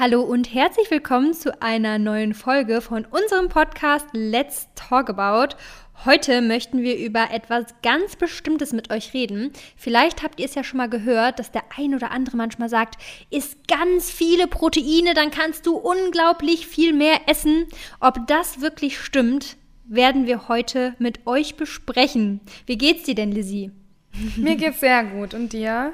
Hallo und herzlich willkommen zu einer neuen Folge von unserem Podcast Let's Talk About. Heute möchten wir über etwas ganz Bestimmtes mit euch reden. Vielleicht habt ihr es ja schon mal gehört, dass der ein oder andere manchmal sagt, isst ganz viele Proteine, dann kannst du unglaublich viel mehr essen. Ob das wirklich stimmt, werden wir heute mit euch besprechen. Wie geht's dir denn, Lizzie? Mir geht's sehr gut. Und dir?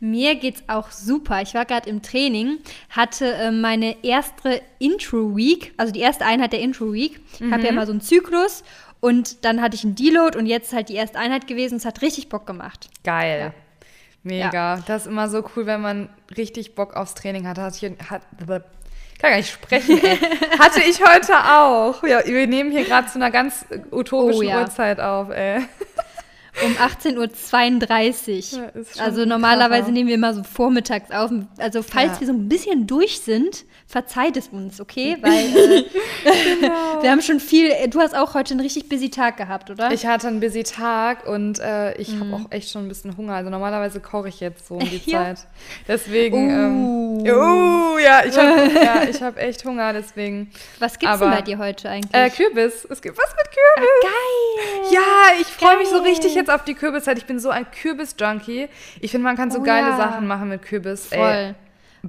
Mir geht's auch super. Ich war gerade im Training, hatte äh, meine erste Intro-Week, also die erste Einheit der Intro-Week. Ich habe ja Mhm. mal so einen Zyklus und dann hatte ich einen Deload und jetzt ist halt die erste Einheit gewesen. Es hat richtig Bock gemacht. Geil. Mega. Das ist immer so cool, wenn man richtig Bock aufs Training hat. Hatte ich, hat, kann gar nicht sprechen, ey. Hatte ich heute auch. Ja, wir nehmen hier gerade zu einer ganz utopischen Oh ja. Uhrzeit auf, ey. Um 18.32 Uhr. Ja, also normalerweise Kracher. nehmen wir immer so vormittags auf. Also falls Ja. wir so ein bisschen durch sind, verzeiht es uns, okay? Weil äh, Genau. wir haben schon viel. Du hast auch heute einen richtig busy Tag gehabt, oder? Ich hatte einen busy Tag und äh, ich Mhm. habe auch echt schon ein bisschen Hunger. Also normalerweise koche ich jetzt so um die Ja. Zeit. Deswegen. Uh. Ähm, uh, ja, ich habe ja, ich hab echt Hunger, deswegen. Was gibt's denn aber- bei dir heute eigentlich? Äh, Kürbis. Es gibt was mit Kürbis. Geil! Ja, ich freue mich so richtig jetzt auf die Kürbiszeit. Ich bin so ein Kürbis-Junkie. Ich finde, man kann so Oh geile ja. Sachen machen mit Kürbis. Ey, Voll.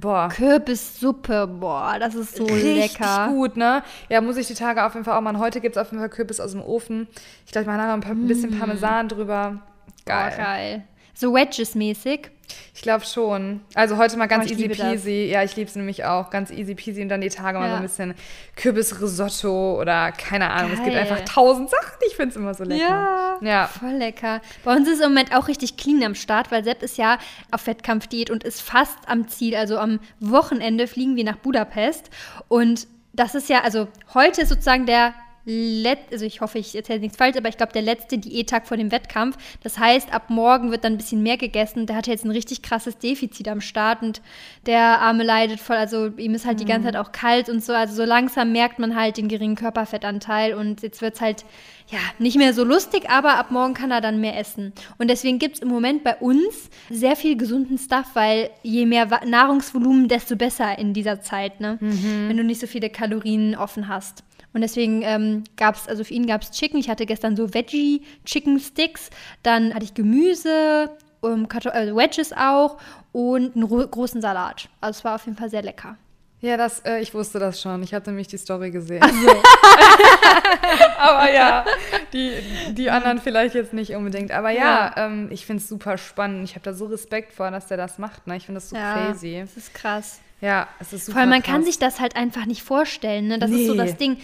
Boah. Kürbissuppe, boah, das ist so Richtig lecker. gut, ne? Ja, muss ich die Tage auf jeden Fall auch machen. Heute gibt es auf jeden Fall Kürbis aus dem Ofen. Ich glaube, ich mache nachher ein, paar, ein bisschen Parmesan drüber. Geil. Boah, geil. So Wedges-mäßig. Ich glaube schon. Also heute mal ganz Oh, easy liebe das. peasy. Ja, ich liebe es nämlich auch. Ganz easy peasy und dann die Tage mal so Ja. ein bisschen Kürbisrisotto oder keine Ahnung. Es gibt Geil. einfach tausend Sachen. Ich finde es immer so lecker. Ja. Voll lecker. Bei uns ist im Moment auch richtig clean am Start, weil Sepp ist ja auf Wettkampfdiät und ist fast am Ziel. Also am Wochenende fliegen wir nach Budapest. Und das ist ja, also heute ist sozusagen der Let also ich hoffe, ich erzähle nichts falsch, aber ich glaube, der letzte Diättag vor dem Wettkampf. Das heißt, ab morgen wird dann ein bisschen mehr gegessen. Der hat jetzt ein richtig krasses Defizit am Start und der Arme leidet voll. Also ihm ist halt die ganze Zeit auch kalt und so. Also so langsam merkt man halt den geringen Körperfettanteil und jetzt wird es halt ja nicht mehr so lustig, aber ab morgen kann er dann mehr essen. Und deswegen gibt es im Moment bei uns sehr viel gesunden Stuff, weil je mehr Nahrungsvolumen, desto besser in dieser Zeit, ne? Wenn du nicht so viele Kalorien offen hast. Und deswegen ähm, gab es, also für ihn gab es Chicken. Ich hatte gestern so Veggie-Chicken-Sticks. Dann hatte ich Gemüse, ähm, also Wedges auch und einen ro- großen Salat. Also es war auf jeden Fall sehr lecker. Ja, das, äh, ich wusste das schon. Ich hatte nämlich die Story gesehen. Aber ja, die, die anderen vielleicht jetzt nicht unbedingt. Aber ja, ähm, ich finde es super spannend. Ich habe da so Respekt vor, dass der das macht. Ne? Ich finde das so crazy. Das ist krass. Ja, es ist super Vor allem, man kann krass. sich das halt einfach nicht vorstellen. Ne? Das ist so Nee. das Ding.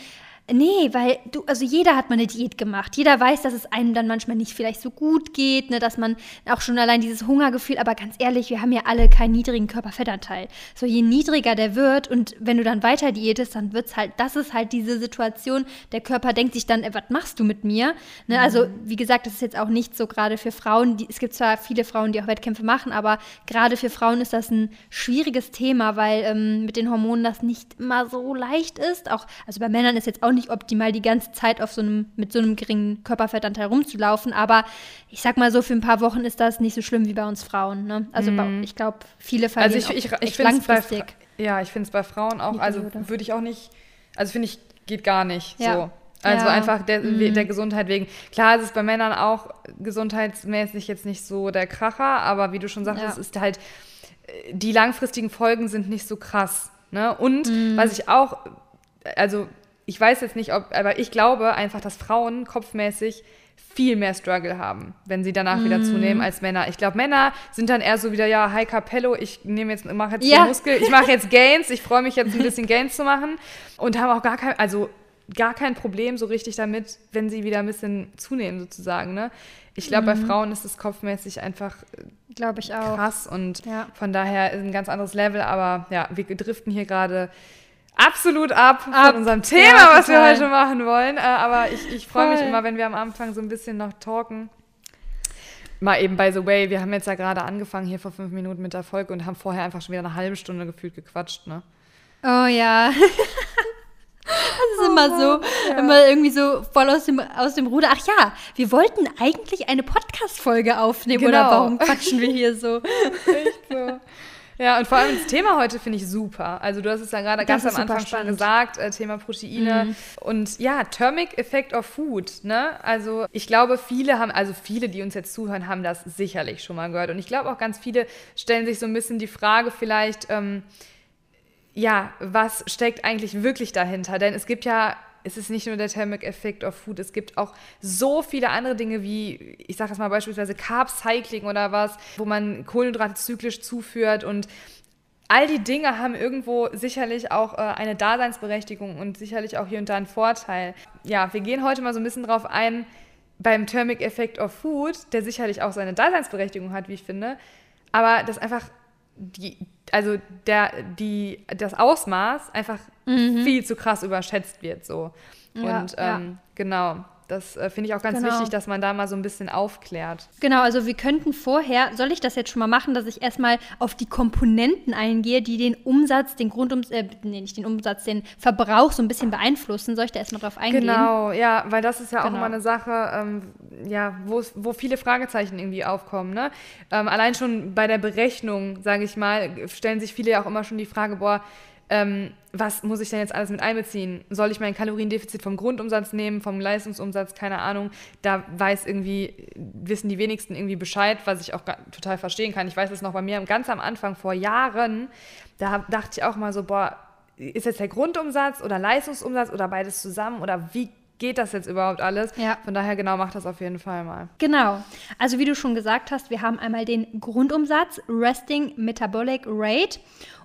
Nee, weil du, also jeder hat mal eine Diät gemacht. Jeder weiß, dass es einem dann manchmal nicht vielleicht so gut geht, ne? dass man auch schon allein dieses Hungergefühl, aber ganz ehrlich, wir haben ja alle keinen niedrigen Körperfettanteil. So je niedriger der wird und wenn du dann weiter diätest, dann wird's halt, das ist halt diese Situation, der Körper denkt sich dann, ey, was machst du mit mir? Ne? Also, wie gesagt, das ist jetzt auch nicht so gerade für Frauen. Die, es gibt zwar viele Frauen, die auch Wettkämpfe machen, aber gerade für Frauen ist das ein schwieriges Thema, weil ähm, mit den Hormonen das nicht immer so leicht ist. Auch, also bei Männern ist jetzt auch nicht optimal, die ganze Zeit auf so einem, mit so einem geringen Körperfettanteil rumzulaufen, aber ich sag mal so, für ein paar Wochen ist das nicht so schlimm wie bei uns Frauen. Ne? Also bei, ich glaube, viele Also verlieren ich, ich, ich echt finde es bei, langfristig. Fra- ja, ich finde es bei Frauen auch, also würde ich auch nicht, also finde ich, geht gar nicht Ja. so. Also Ja. einfach der, der Gesundheit wegen. Klar, es ist bei Männern auch gesundheitsmäßig jetzt nicht so der Kracher, aber wie du schon sagst, Ja. es ist halt, die langfristigen Folgen sind nicht so krass. Ne? Und Mhm. was ich auch, also ich weiß jetzt nicht, ob, aber ich glaube einfach, dass Frauen kopfmäßig viel mehr Struggle haben, wenn sie danach wieder Mhm. zunehmen als Männer. Ich glaube, Männer sind dann eher so wieder, ja, hi Capello, ich nehme jetzt, mache jetzt Ja. Muskel, ich mache jetzt Gains, ich freue mich jetzt ein bisschen Gains zu machen und haben auch gar kein, also gar kein Problem so richtig damit, wenn sie wieder ein bisschen zunehmen sozusagen. Ne? Ich glaube, bei Frauen ist es kopfmäßig einfach Glaube ich auch. krass und Ja. von daher ist ein ganz anderes Level, aber ja, wir driften hier gerade absolut ab, Ab. von unserem Thema, Ja, was wir heute machen wollen. Äh, aber ich, ich freue mich immer, wenn wir am Anfang so ein bisschen noch talken. Mal eben, by the way, wir haben jetzt ja gerade angefangen hier vor fünf Minuten mit der Folge und haben vorher einfach schon wieder eine halbe Stunde gefühlt gequatscht, ne? Oh ja. Das ist immer so, immer irgendwie so voll aus dem, aus dem Ruder. Ach ja, wir wollten eigentlich eine Podcast-Folge aufnehmen oder Genau. warum quatschen wir hier so? Echt so. Ja, und vor allem das Thema heute finde ich super. Also du hast es ja gerade ganz am Anfang schon gesagt, äh, Thema Proteine. Mhm. Und ja, Thermic Effect of Food. Ne? Also ich glaube, viele haben, also viele, die uns jetzt zuhören, haben das sicherlich schon mal gehört. Und ich glaube auch ganz viele stellen sich so ein bisschen die Frage vielleicht, ähm, ja, was steckt eigentlich wirklich dahinter? Denn es gibt ja es ist nicht nur der Thermic Effect of Food, es gibt auch so viele andere Dinge wie, ich sage jetzt mal beispielsweise Carb Cycling oder was, wo man Kohlenhydrate zyklisch zuführt und all die Dinge haben irgendwo sicherlich auch äh, eine Daseinsberechtigung und sicherlich auch hier und da einen Vorteil. Ja, wir gehen heute mal so ein bisschen drauf ein, beim Thermic Effect of Food, der sicherlich auch seine Daseinsberechtigung hat, wie ich finde, aber das einfach die, also der, die, das Ausmaß einfach mhm. viel zu krass überschätzt wird. So. Ja, und ähm, ja. genau. Das äh, finde ich auch ganz genau. wichtig, dass man da mal so ein bisschen aufklärt. Genau, also wir könnten vorher, soll ich das jetzt schon mal machen, dass ich erstmal auf die Komponenten eingehe, die den Umsatz, den Grundumsatz, äh, nee, nicht den Umsatz, den Verbrauch so ein bisschen beeinflussen. Soll ich da erstmal drauf eingehen? Genau, ja, weil das ist ja genau. auch immer eine Sache, ähm, ja, wo viele Fragezeichen irgendwie aufkommen. Ne? Ähm, allein schon bei der Berechnung, sage ich mal, stellen sich viele ja auch immer schon die Frage, boah, ähm, was muss ich denn jetzt alles mit einbeziehen? Soll ich mein Kaloriendefizit vom Grundumsatz nehmen, vom Leistungsumsatz, keine Ahnung. Da weiß irgendwie, wissen die wenigsten irgendwie Bescheid, was ich auch total verstehen kann. Ich weiß es noch bei mir ganz am Anfang vor Jahren, da dachte ich auch mal so, boah, ist jetzt der Grundumsatz oder Leistungsumsatz oder beides zusammen oder wie geht das jetzt überhaupt alles? Ja. Von daher genau, macht das auf jeden Fall mal. Genau. Also wie du schon gesagt hast, wir haben einmal den Grundumsatz, Resting Metabolic Rate.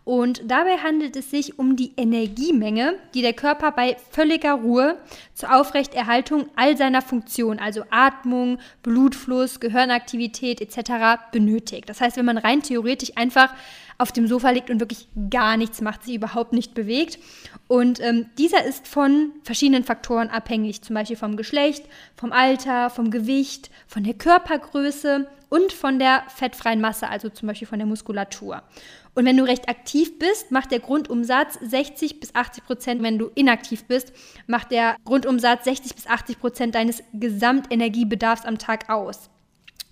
Und dabei handelt es sich um die Energiemenge, die der Körper bei völliger Ruhe zur Aufrechterhaltung all seiner Funktionen, also Atmung, Blutfluss, Gehirnaktivität etc. benötigt. Das heißt, wenn man rein theoretisch einfach auf dem Sofa liegt und wirklich gar nichts macht, sich überhaupt nicht bewegt. Und ähm, dieser ist von verschiedenen Faktoren abhängig, zum Beispiel vom Geschlecht, vom Alter, vom Gewicht, von der Körpergröße und von der fettfreien Masse, also zum Beispiel von der Muskulatur. Und wenn du recht aktiv bist, macht der Grundumsatz 60 bis 80 Prozent. Wenn du inaktiv bist, macht der Grundumsatz 60 bis 80 Prozent deines Gesamtenergiebedarfs am Tag aus.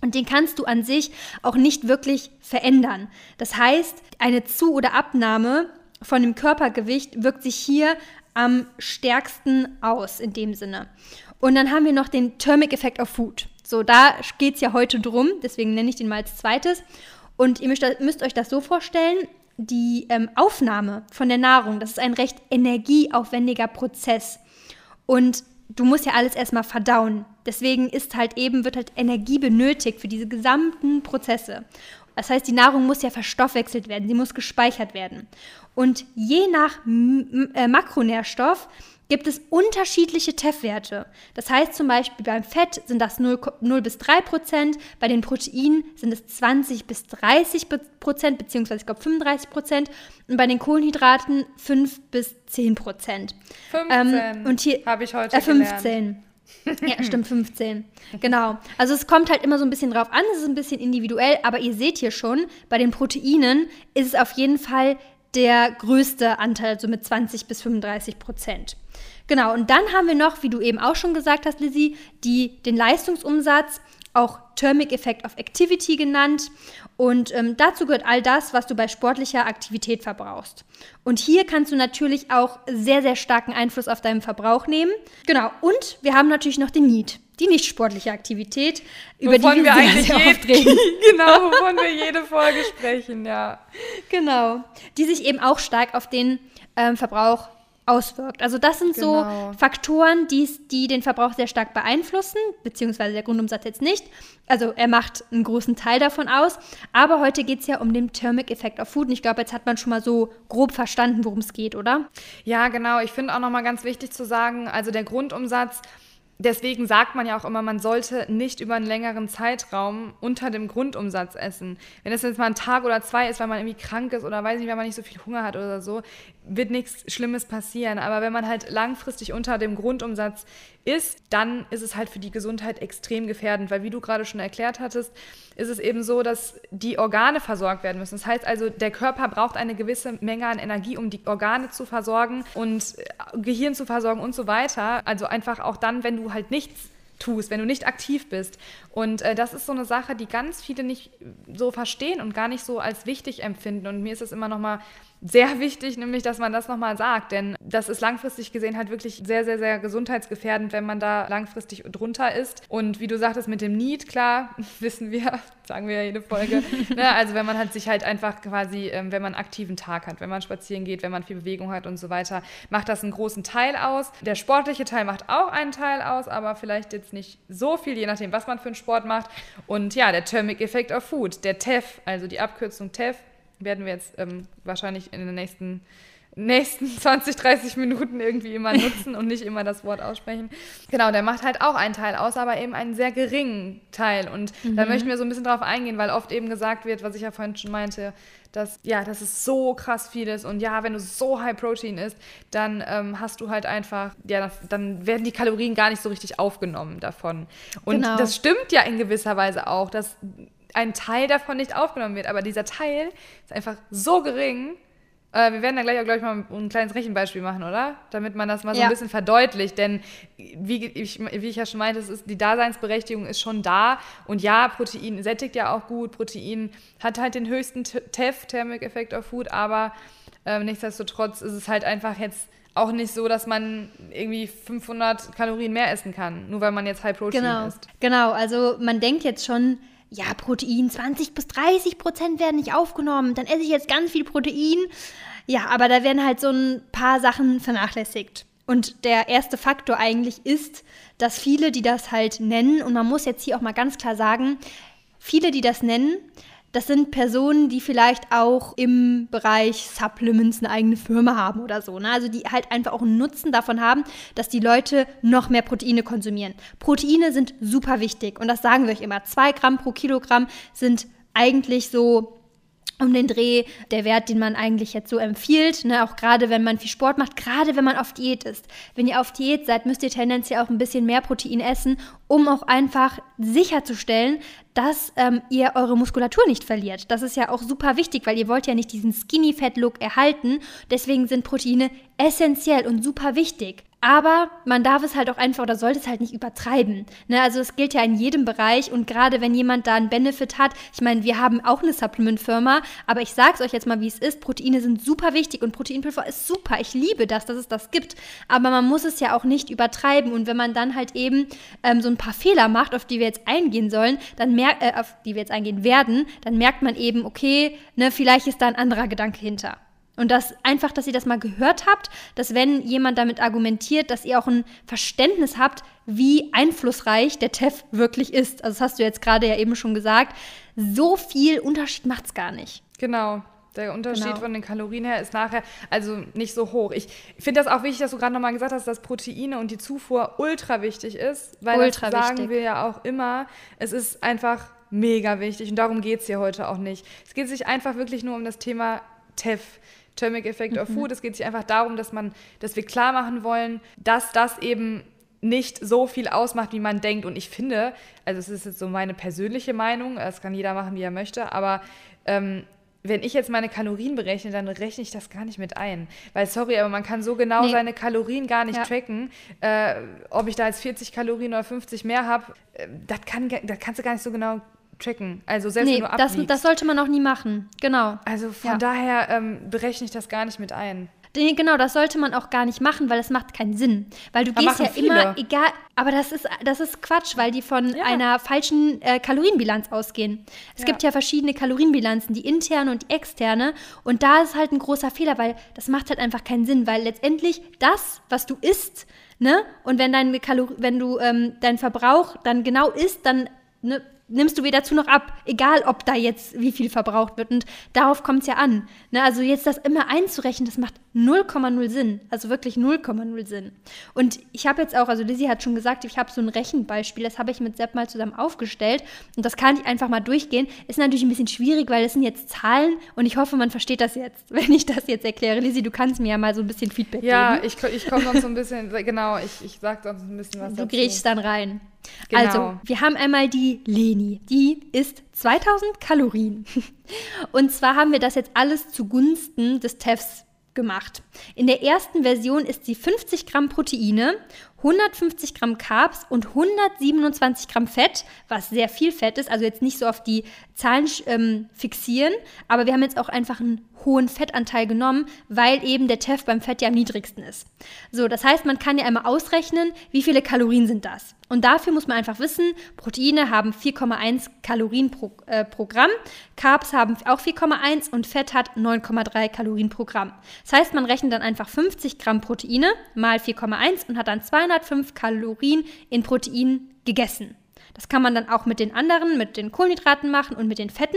Und den kannst du an sich auch nicht wirklich verändern. Das heißt, eine Zu- oder Abnahme von dem Körpergewicht wirkt sich hier am stärksten aus in dem Sinne. Und dann haben wir noch den Thermic Effect of Food. So, da geht es ja heute drum, deswegen nenne ich den mal als zweites. Und ihr müsst, euch das so vorstellen, die ähm, Aufnahme von der Nahrung, das ist ein recht energieaufwendiger Prozess. Und du musst ja alles erstmal verdauen. Deswegen ist halt eben, wird halt Energie benötigt für diese gesamten Prozesse. Das heißt, die Nahrung muss ja verstoffwechselt werden, sie muss gespeichert werden. Und je nach M äh, Makronährstoff gibt es unterschiedliche TEF-Werte. Das heißt zum Beispiel beim Fett sind das 0, 0 bis 3 Prozent, bei den Proteinen sind es 20 bis 30 Prozent, beziehungsweise ich glaube 35 Prozent und bei den Kohlenhydraten 5 bis 10 Prozent. 15 ähm, und hier habe ich heute äh, 15. ja, stimmt, 15. Genau. Also es kommt halt immer so ein bisschen drauf an, es ist ein bisschen individuell, aber ihr seht hier schon, bei den Proteinen ist es auf jeden Fall der größte Anteil, so mit 20 bis 35 Prozent. Genau, und dann haben wir noch, wie du eben auch schon gesagt hast, Lizzie, die, den Leistungsumsatz, auch Thermic Effect of Activity genannt. Und ähm, dazu gehört all das, was du bei sportlicher Aktivität verbrauchst. Und hier kannst du natürlich auch sehr, sehr starken Einfluss auf deinen Verbrauch nehmen. Genau, und wir haben natürlich noch den Need die nicht sportliche Aktivität, über wovon die wir, wir eigentlich sehr, oft reden. genau, wovon wir jede Folge sprechen, ja. Genau, die sich eben auch stark auf den ähm, Verbrauch auswirkt. Also das sind genau. so Faktoren, die's, die den Verbrauch sehr stark beeinflussen, beziehungsweise der Grundumsatz jetzt nicht. Also er macht einen großen Teil davon aus. Aber heute geht es ja um den Thermic Effect of Food. Und ich glaube, jetzt hat man schon mal so grob verstanden, worum es geht, oder? Ja, genau. Ich finde auch nochmal ganz wichtig zu sagen, also der Grundumsatz Deswegen sagt man ja auch immer, man sollte nicht über einen längeren Zeitraum unter dem Grundumsatz essen. Wenn es jetzt mal ein Tag oder zwei ist, weil man irgendwie krank ist oder weiß nicht, wenn man nicht so viel Hunger hat oder so, wird nichts Schlimmes passieren. Aber wenn man halt langfristig unter dem Grundumsatz ist, dann ist es halt für die Gesundheit extrem gefährdend, weil wie du gerade schon erklärt hattest, ist es eben so, dass die Organe versorgt werden müssen. Das heißt also, der Körper braucht eine gewisse Menge an Energie, um die Organe zu versorgen und äh, Gehirn zu versorgen und so weiter. Also einfach auch dann, wenn du halt nichts tust, wenn du nicht aktiv bist. Und äh, das ist so eine Sache, die ganz viele nicht so verstehen und gar nicht so als wichtig empfinden. Und mir ist es immer noch mal sehr wichtig, nämlich, dass man das nochmal sagt, denn das ist langfristig gesehen halt wirklich sehr, sehr, sehr gesundheitsgefährdend, wenn man da langfristig drunter ist. Und wie du sagtest mit dem Need, klar, wissen wir, sagen wir ja jede Folge, ne, also wenn man halt sich halt einfach quasi, ähm, wenn man einen aktiven Tag hat, wenn man spazieren geht, wenn man viel Bewegung hat und so weiter, macht das einen großen Teil aus. Der sportliche Teil macht auch einen Teil aus, aber vielleicht jetzt nicht so viel, je nachdem, was man für einen Sport macht. Und ja, der Thermic Effect of Food, der TEF, also die Abkürzung TEF, werden wir jetzt ähm, wahrscheinlich in den nächsten, nächsten 20, 30 Minuten irgendwie immer nutzen und nicht immer das Wort aussprechen. Genau, der macht halt auch einen Teil aus, aber eben einen sehr geringen Teil. Und mhm. da möchten wir so ein bisschen drauf eingehen, weil oft eben gesagt wird, was ich ja vorhin schon meinte, dass, ja, dass es so krass viel ist und ja, wenn du so High Protein isst, dann ähm, hast du halt einfach, ja, dann werden die Kalorien gar nicht so richtig aufgenommen davon. Und genau. das stimmt ja in gewisser Weise auch, dass ein Teil davon nicht aufgenommen wird. Aber dieser Teil ist einfach so gering. Äh, wir werden dann gleich auch, gleich mal ein kleines Rechenbeispiel machen, oder? Damit man das mal so ja. ein bisschen verdeutlicht. Denn wie ich, wie ich ja schon meinte, ist, die Daseinsberechtigung ist schon da. Und ja, Protein sättigt ja auch gut. Protein hat halt den höchsten TEF, Thermic Effect of Food. Aber äh, nichtsdestotrotz ist es halt einfach jetzt auch nicht so, dass man irgendwie 500 Kalorien mehr essen kann, nur weil man jetzt High Protein genau. isst. Genau, also man denkt jetzt schon, ja, Protein, 20 bis 30 Prozent werden nicht aufgenommen, dann esse ich jetzt ganz viel Protein. Ja, aber da werden halt so ein paar Sachen vernachlässigt. Und der erste Faktor eigentlich ist, dass viele, die das halt nennen, und man muss jetzt hier auch mal ganz klar sagen, viele, die das nennen, das sind Personen, die vielleicht auch im Bereich Supplements eine eigene Firma haben oder so. Ne? Also die halt einfach auch einen Nutzen davon haben, dass die Leute noch mehr Proteine konsumieren. Proteine sind super wichtig und das sagen wir euch immer. Zwei Gramm pro Kilogramm sind eigentlich so um den Dreh der Wert, den man eigentlich jetzt so empfiehlt, ne, auch gerade wenn man viel Sport macht, gerade wenn man auf Diät ist. Wenn ihr auf Diät seid, müsst ihr tendenziell auch ein bisschen mehr Protein essen, um auch einfach sicherzustellen, dass ähm, ihr eure Muskulatur nicht verliert. Das ist ja auch super wichtig, weil ihr wollt ja nicht diesen Skinny-Fat-Look erhalten. Deswegen sind Proteine essentiell und super wichtig. Aber man darf es halt auch einfach oder sollte es halt nicht übertreiben. Ne? Also es gilt ja in jedem Bereich und gerade wenn jemand da einen Benefit hat, ich meine, wir haben auch eine Supplement-Firma, aber ich sage es euch jetzt mal, wie es ist. Proteine sind super wichtig und Proteinpulver ist super. Ich liebe das, dass es das gibt. Aber man muss es ja auch nicht übertreiben und wenn man dann halt eben ähm, so ein paar Fehler macht, auf die wir jetzt eingehen sollen, dann merkt, äh, auf die wir jetzt eingehen werden, dann merkt man eben, okay, ne, vielleicht ist da ein anderer Gedanke hinter. Und das einfach, dass ihr das mal gehört habt, dass wenn jemand damit argumentiert, dass ihr auch ein Verständnis habt, wie einflussreich der TEF wirklich ist. Also das hast du jetzt gerade ja eben schon gesagt. So viel Unterschied macht es gar nicht. Genau. Der Unterschied genau. von den Kalorien her ist nachher also nicht so hoch. Ich finde das auch wichtig, dass du gerade nochmal gesagt hast, dass Proteine und die Zufuhr ultra wichtig ist, weil ultra das sagen wichtig. wir ja auch immer. Es ist einfach mega wichtig und darum geht es hier heute auch nicht. Es geht sich einfach wirklich nur um das Thema TEF. Thermic Effect mhm. of Food. Es geht sich einfach darum, dass man, dass wir klar machen wollen, dass das eben nicht so viel ausmacht, wie man denkt. Und ich finde, also es ist jetzt so meine persönliche Meinung, das kann jeder machen, wie er möchte, aber ähm, wenn ich jetzt meine Kalorien berechne, dann rechne ich das gar nicht mit ein. Weil, sorry, aber man kann so genau nee. seine Kalorien gar nicht ja. tracken. Äh, ob ich da jetzt 40 Kalorien oder 50 mehr habe, äh, das, kann, das kannst du gar nicht so genau tracken. Also selbst nee, wenn du das, das sollte man auch nie machen. Genau. Also von ja. daher ähm, berechne ich das gar nicht mit ein. Nee, genau, das sollte man auch gar nicht machen, weil das macht keinen Sinn. Weil du aber gehst ja viele. immer, egal, aber das ist, das ist Quatsch, weil die von ja. einer falschen äh, Kalorienbilanz ausgehen. Es ja. gibt ja verschiedene Kalorienbilanzen, die interne und die externe. Und da ist halt ein großer Fehler, weil das macht halt einfach keinen Sinn, weil letztendlich das, was du isst, ne, und wenn dein Kalor wenn du ähm, dein Verbrauch dann genau isst, dann ne, nimmst du wieder dazu noch ab, egal ob da jetzt wie viel verbraucht wird. Und darauf kommt es ja an. Ne? Also jetzt das immer einzurechnen, das macht 0,0 Sinn. Also wirklich 0,0 Sinn. Und ich habe jetzt auch, also Lizzie hat schon gesagt, ich habe so ein Rechenbeispiel, das habe ich mit Sepp mal zusammen aufgestellt. Und das kann ich einfach mal durchgehen. Ist natürlich ein bisschen schwierig, weil es sind jetzt Zahlen und ich hoffe, man versteht das jetzt, wenn ich das jetzt erkläre. Lizzie, du kannst mir ja mal so ein bisschen Feedback ja, geben. Ja, ich, ich komme sonst so ein bisschen, genau, ich, ich sage sonst ein bisschen was Du dazu. grätschst dann rein. Genau. Also, wir haben einmal die Leni. Die isst 2000 Kalorien. Und zwar haben wir das jetzt alles zugunsten des TEFs gemacht. In der ersten Version isst sie 50 Gramm Proteine 150 Gramm Carbs und 127 Gramm Fett, was sehr viel Fett ist. Also jetzt nicht so auf die Zahlen ähm, fixieren, aber wir haben jetzt auch einfach einen hohen Fettanteil genommen, weil eben der TEF beim Fett ja am niedrigsten ist. So, das heißt, man kann ja einmal ausrechnen, wie viele Kalorien sind das. Und dafür muss man einfach wissen, Proteine haben 4,1 Kalorien pro, äh, pro Gramm, Carbs haben auch 4,1 und Fett hat 9,3 Kalorien pro Gramm. Das heißt, man rechnet dann einfach 50 Gramm Proteine mal 4,1 und hat dann 205 Kalorien in Protein gegessen. Das kann man dann auch mit den anderen, mit den Kohlenhydraten machen und mit den Fetten.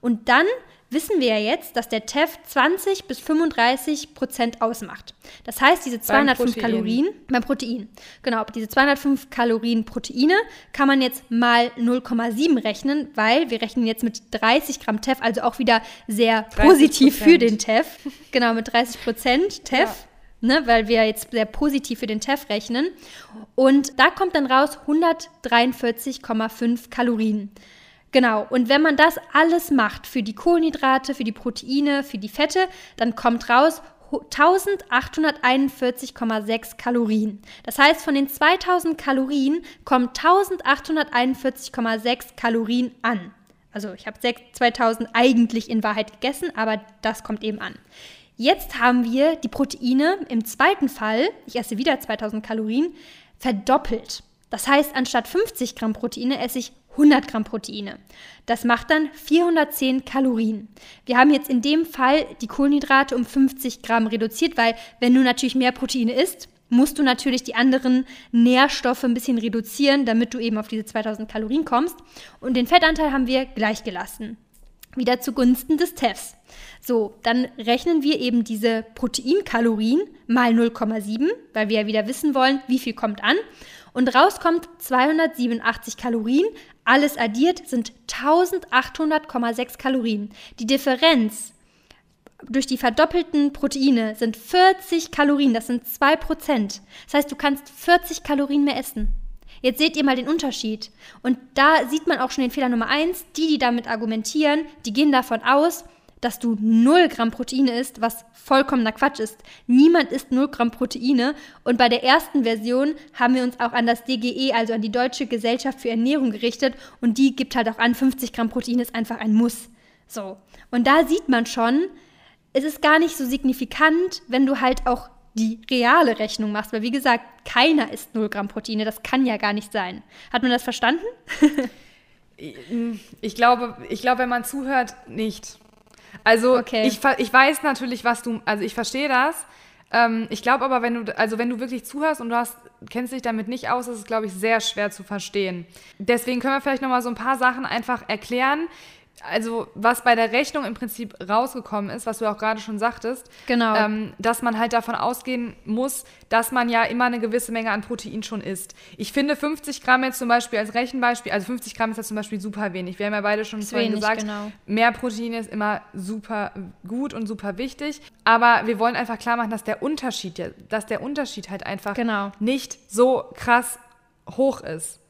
Und dann wissen wir ja jetzt, dass der TEF 20 bis 35 Prozent ausmacht. Das heißt, diese 205 beim Kalorien beim Protein, genau, diese 205 Kalorien Proteine kann man jetzt mal 0,7 rechnen, weil wir rechnen jetzt mit 30 Gramm TEF, also auch wieder sehr positiv für den TEF. Genau, mit 30 Prozent TEF. Ja. Ne, weil wir jetzt sehr positiv für den TEF rechnen. Und da kommt dann raus 143,5 Kalorien. Genau, und wenn man das alles macht für die Kohlenhydrate, für die Proteine, für die Fette, dann kommt raus 1841,6 Kalorien. Das heißt, von den 2000 Kalorien kommen 1841,6 Kalorien an. Also ich habe 2000 eigentlich in Wahrheit gegessen, aber das kommt eben an. Jetzt haben wir die Proteine im zweiten Fall, ich esse wieder 2000 Kalorien, verdoppelt. Das heißt, anstatt 50 Gramm Proteine esse ich 100 Gramm Proteine. Das macht dann 410 Kalorien. Wir haben jetzt in dem Fall die Kohlenhydrate um 50 Gramm reduziert, weil wenn du natürlich mehr Proteine isst, musst du natürlich die anderen Nährstoffe ein bisschen reduzieren, damit du eben auf diese 2000 Kalorien kommst. Und den Fettanteil haben wir gleich gelassen. Wieder zugunsten des TEFs. So, dann rechnen wir eben diese Proteinkalorien mal 0,7, weil wir ja wieder wissen wollen, wie viel kommt an. Und rauskommt 287 Kalorien. Alles addiert sind 1800,6 Kalorien. Die Differenz durch die verdoppelten Proteine sind 40 Kalorien. Das sind 2%. Das heißt, du kannst 40 Kalorien mehr essen. Jetzt seht ihr mal den Unterschied. Und da sieht man auch schon den Fehler Nummer 1. Die, die damit argumentieren, die gehen davon aus, dass du 0 Gramm Proteine isst, was vollkommener Quatsch ist. Niemand isst 0 Gramm Proteine. Und bei der ersten Version haben wir uns auch an das DGE, also an die Deutsche Gesellschaft für Ernährung gerichtet. Und die gibt halt auch an, 50 Gramm Protein ist einfach ein Muss. So. Und da sieht man schon, es ist gar nicht so signifikant, wenn du halt auch die reale Rechnung machst. Weil wie gesagt, keiner isst 0 Gramm Proteine. Das kann ja gar nicht sein. Hat man das verstanden? ich glaube, ich glaube, wenn man zuhört, nicht. Also okay. ich, ich weiß natürlich, was du, also ich verstehe das. Ähm, ich glaube aber, wenn du, also wenn du wirklich zuhörst und du hast, kennst dich damit nicht aus, ist es, glaube ich, sehr schwer zu verstehen. Deswegen können wir vielleicht nochmal so ein paar Sachen einfach erklären, also was bei der Rechnung im Prinzip rausgekommen ist, was du auch gerade schon sagtest, genau. ähm, dass man halt davon ausgehen muss, dass man ja immer eine gewisse Menge an Protein schon isst. Ich finde 50 Gramm jetzt zum Beispiel als Rechenbeispiel, also 50 Gramm ist das zum Beispiel super wenig. Wir haben ja beide schon vorhin wenig, gesagt, genau. mehr Protein ist immer super gut und super wichtig. Aber wir wollen einfach klar machen, dass der Unterschied, dass der Unterschied halt einfach genau. nicht so krass hoch ist.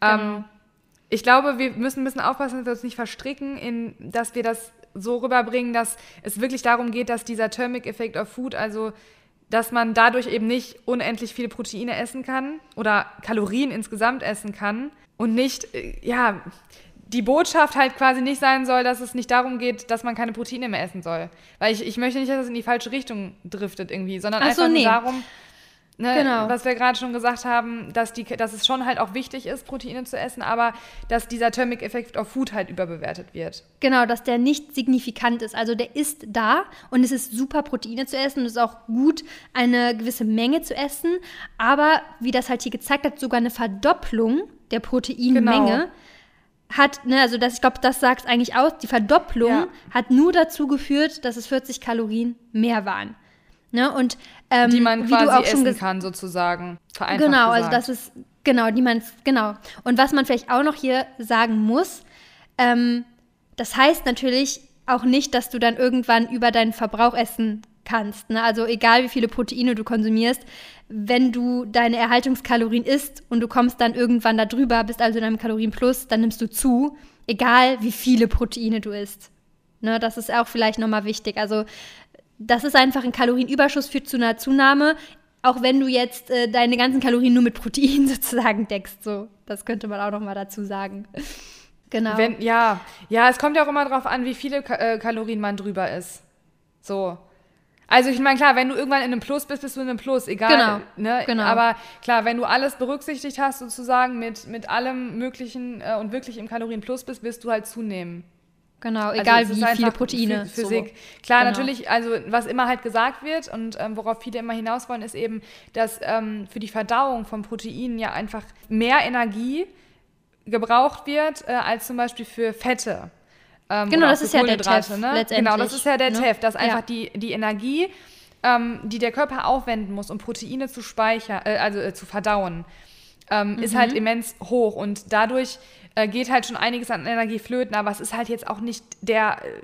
Genau. Ähm, ich glaube, wir müssen ein bisschen aufpassen, dass wir uns nicht verstricken, in, dass wir das so rüberbringen, dass es wirklich darum geht, dass dieser Thermic Effect of Food, also dass man dadurch eben nicht unendlich viele Proteine essen kann oder Kalorien insgesamt essen kann und nicht, äh, ja, die Botschaft halt quasi nicht sein soll, dass es nicht darum geht, dass man keine Proteine mehr essen soll. Weil ich, ich möchte nicht, dass es in die falsche Richtung driftet irgendwie, sondern so, einfach nee. nur darum, Ne, genau. was wir gerade schon gesagt haben, dass, die, dass es schon halt auch wichtig ist, Proteine zu essen, aber dass dieser Thermic Effect of Food halt überbewertet wird. Genau, dass der nicht signifikant ist. Also der ist da und es ist super, Proteine zu essen und es ist auch gut, eine gewisse Menge zu essen, aber wie das halt hier gezeigt hat, sogar eine Verdopplung der Proteinmenge. Genau hat, ne, also das, ich glaube, das sagt es eigentlich aus, die Verdopplung ja. hat nur dazu geführt, dass es 40 Kalorien mehr waren. Ne? Und, ähm, die man quasi auch essen kann, sozusagen. Vereinfacht genau, also gesagt. also das ist, genau, die man, genau. Und was man vielleicht auch noch hier sagen muss, ähm, das heißt natürlich auch nicht, dass du dann irgendwann über deinen Verbrauch essen kannst. Ne? Also egal wie viele Proteine du konsumierst, wenn du deine Erhaltungskalorien isst und du kommst dann irgendwann da drüber, bist also in einem Kalorienplus, dann nimmst du zu, egal wie viele Proteine du isst. Ne, das ist auch vielleicht nochmal wichtig. Also das ist einfach ein Kalorienüberschuss, führt zu einer Zunahme. auch wenn du jetzt äh, deine ganzen Kalorien nur mit Protein sozusagen deckst. So, das könnte man auch noch mal dazu sagen. Genau. Wenn, ja, ja, es kommt ja auch immer darauf an, wie viele Ka äh, Kalorien man drüber ist. So. Also ich meine, klar, wenn du irgendwann in einem Plus bist, bist du in einem Plus, egal. Genau, ne? genau. Aber klar, wenn du alles berücksichtigt hast, sozusagen mit, mit allem Möglichen äh, und wirklich im Kalorienplus bist, wirst du halt zunehmen. Genau, also egal wie viele Proteine. Physik. So. Klar, genau. natürlich, also was immer halt gesagt wird und ähm, worauf viele immer hinaus wollen, ist eben, dass ähm, für die Verdauung von Proteinen ja einfach mehr Energie gebraucht wird, äh, als zum Beispiel für Fette. Ähm, genau, das ist ja der TEF, ne? Genau, das ist ja der ne? TEF, dass einfach ja. die, die Energie, ähm, die der Körper aufwenden muss, um Proteine zu speichern, äh, also äh, zu verdauen, ähm, mhm. ist halt immens hoch und dadurch äh, geht halt schon einiges an Energie flöten, aber es ist halt jetzt auch nicht der äh,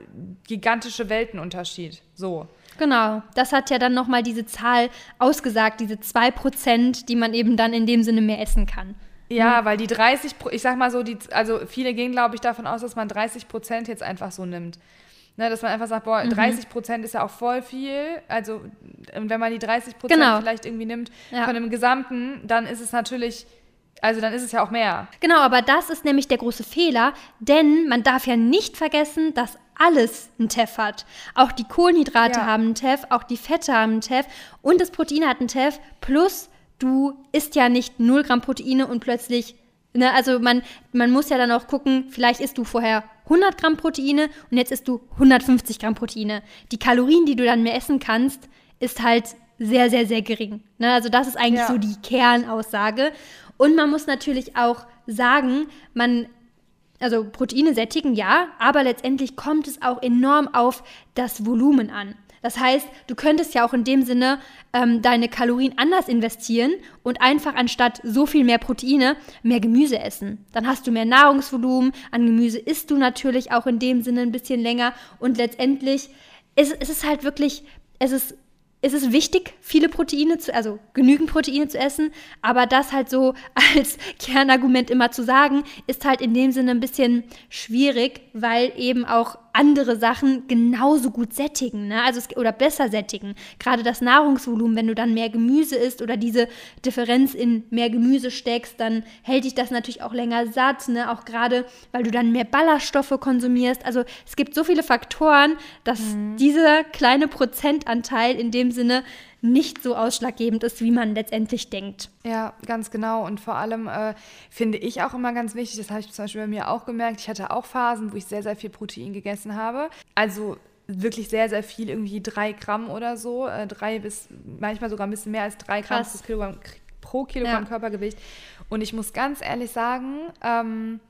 gigantische Weltenunterschied. So. Genau, das hat ja dann nochmal diese Zahl ausgesagt, diese 2%, die man eben dann in dem Sinne mehr essen kann. Ja, mhm. weil die 30, ich sag mal so, die, also viele gehen, glaube ich, davon aus, dass man 30 Prozent jetzt einfach so nimmt. Ne, dass man einfach sagt, boah, mhm. 30 Prozent ist ja auch voll viel. Also, wenn man die 30 Prozent genau. vielleicht irgendwie nimmt ja. von dem Gesamten, dann ist es natürlich, also dann ist es ja auch mehr. Genau, aber das ist nämlich der große Fehler, denn man darf ja nicht vergessen, dass alles einen TEF hat. Auch die Kohlenhydrate ja. haben einen TEF, auch die Fette haben einen TEF und das Protein hat einen TEF plus du isst ja nicht 0 Gramm Proteine und plötzlich, ne, also man, man muss ja dann auch gucken, vielleicht isst du vorher 100 Gramm Proteine und jetzt isst du 150 Gramm Proteine. Die Kalorien, die du dann mehr essen kannst, ist halt sehr, sehr, sehr gering. Ne? Also das ist eigentlich ja. so die Kernaussage. Und man muss natürlich auch sagen, man also Proteine sättigen ja, aber letztendlich kommt es auch enorm auf das Volumen an. Das heißt, du könntest ja auch in dem Sinne ähm, deine Kalorien anders investieren und einfach anstatt so viel mehr Proteine mehr Gemüse essen. Dann hast du mehr Nahrungsvolumen. An Gemüse isst du natürlich auch in dem Sinne ein bisschen länger und letztendlich ist es ist halt wirklich, es ist es ist wichtig, viele Proteine zu, also genügend Proteine zu essen, aber das halt so als Kernargument immer zu sagen, ist halt in dem Sinne ein bisschen schwierig, weil eben auch andere Sachen genauso gut sättigen, ne? Also es, oder besser sättigen. Gerade das Nahrungsvolumen, wenn du dann mehr Gemüse isst oder diese Differenz in mehr Gemüse steckst, dann hält dich das natürlich auch länger satt, ne? Auch gerade, weil du dann mehr Ballaststoffe konsumierst. Also es gibt so viele Faktoren, dass mhm. dieser kleine Prozentanteil in dem Sinne nicht so ausschlaggebend ist, wie man letztendlich denkt. Ja, ganz genau. Und vor allem äh, finde ich auch immer ganz wichtig, das habe ich zum Beispiel bei mir auch gemerkt, ich hatte auch Phasen, wo ich sehr, sehr viel Protein gegessen habe. Also wirklich sehr, sehr viel, irgendwie drei Gramm oder so, äh, drei bis manchmal sogar ein bisschen mehr als drei Gramm pro Kilogramm, pro Kilogramm ja. Körpergewicht. Und ich muss ganz ehrlich sagen, ähm,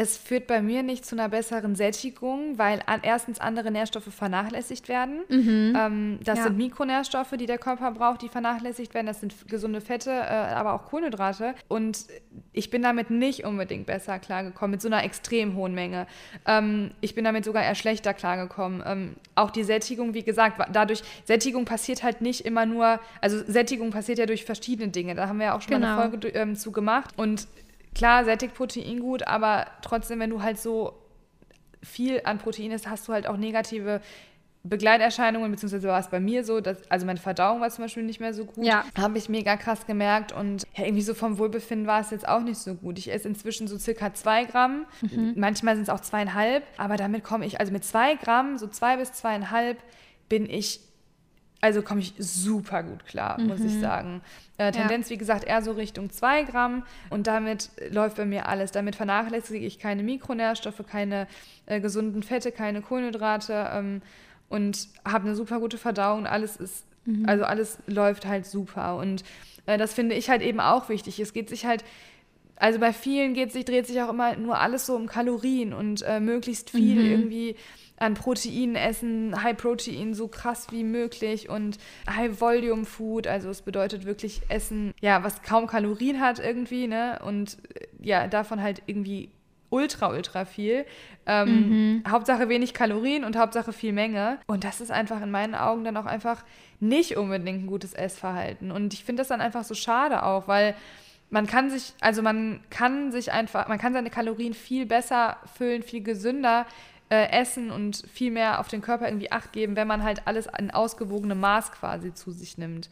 es führt bei mir nicht zu einer besseren Sättigung, weil an, erstens andere Nährstoffe vernachlässigt werden. Mhm. Ähm, das ja. sind Mikronährstoffe, die der Körper braucht, die vernachlässigt werden. Das sind gesunde Fette, äh, aber auch Kohlenhydrate. Und ich bin damit nicht unbedingt besser klargekommen, mit so einer extrem hohen Menge. Ähm, ich bin damit sogar eher schlechter klargekommen. Ähm, auch die Sättigung, wie gesagt, dadurch, Sättigung passiert halt nicht immer nur, also Sättigung passiert ja durch verschiedene Dinge. Da haben wir ja auch schon genau. mal eine genau. Folge ähm, zu gemacht. Und klar, sättigt Protein gut, aber trotzdem, wenn du halt so viel an Protein isst, hast du halt auch negative Begleiterscheinungen, beziehungsweise war es bei mir so, dass, also meine Verdauung war zum Beispiel nicht mehr so gut. Ja. Habe ich mega krass gemerkt und ja, irgendwie so vom Wohlbefinden war es jetzt auch nicht so gut. Ich esse inzwischen so circa zwei Gramm, mhm. manchmal sind es auch zweieinhalb, aber damit komme ich, also mit zwei Gramm, so zwei bis zweieinhalb, bin ich also komme ich super gut klar, mhm. muss ich mhm. sagen. Äh, Tendenz, ja. wie gesagt, eher so Richtung 2 Gramm. Und damit läuft bei mir alles. Damit vernachlässige ich keine Mikronährstoffe, keine äh, gesunden Fette, keine Kohlenhydrate ähm, und habe eine super gute Verdauung. Alles ist, mhm. also alles läuft halt super. Und äh, das finde ich halt eben auch wichtig. Es geht sich halt also bei vielen geht sich, dreht sich auch immer nur alles so um Kalorien und äh, möglichst viel mhm. irgendwie an Protein essen, High Protein so krass wie möglich und High Volume Food, also es bedeutet wirklich Essen, ja, was kaum Kalorien hat irgendwie, ne? Und äh, ja, davon halt irgendwie ultra, ultra viel. Ähm, mhm. Hauptsache wenig Kalorien und Hauptsache viel Menge. Und das ist einfach in meinen Augen dann auch einfach nicht unbedingt ein gutes Essverhalten. Und ich finde das dann einfach so schade auch, weil man kann sich, also man kann sich einfach, man kann seine Kalorien viel besser füllen, viel gesünder, äh, essen und viel mehr auf den Körper irgendwie Acht geben, wenn man halt alles in ausgewogenem Maß quasi zu sich nimmt.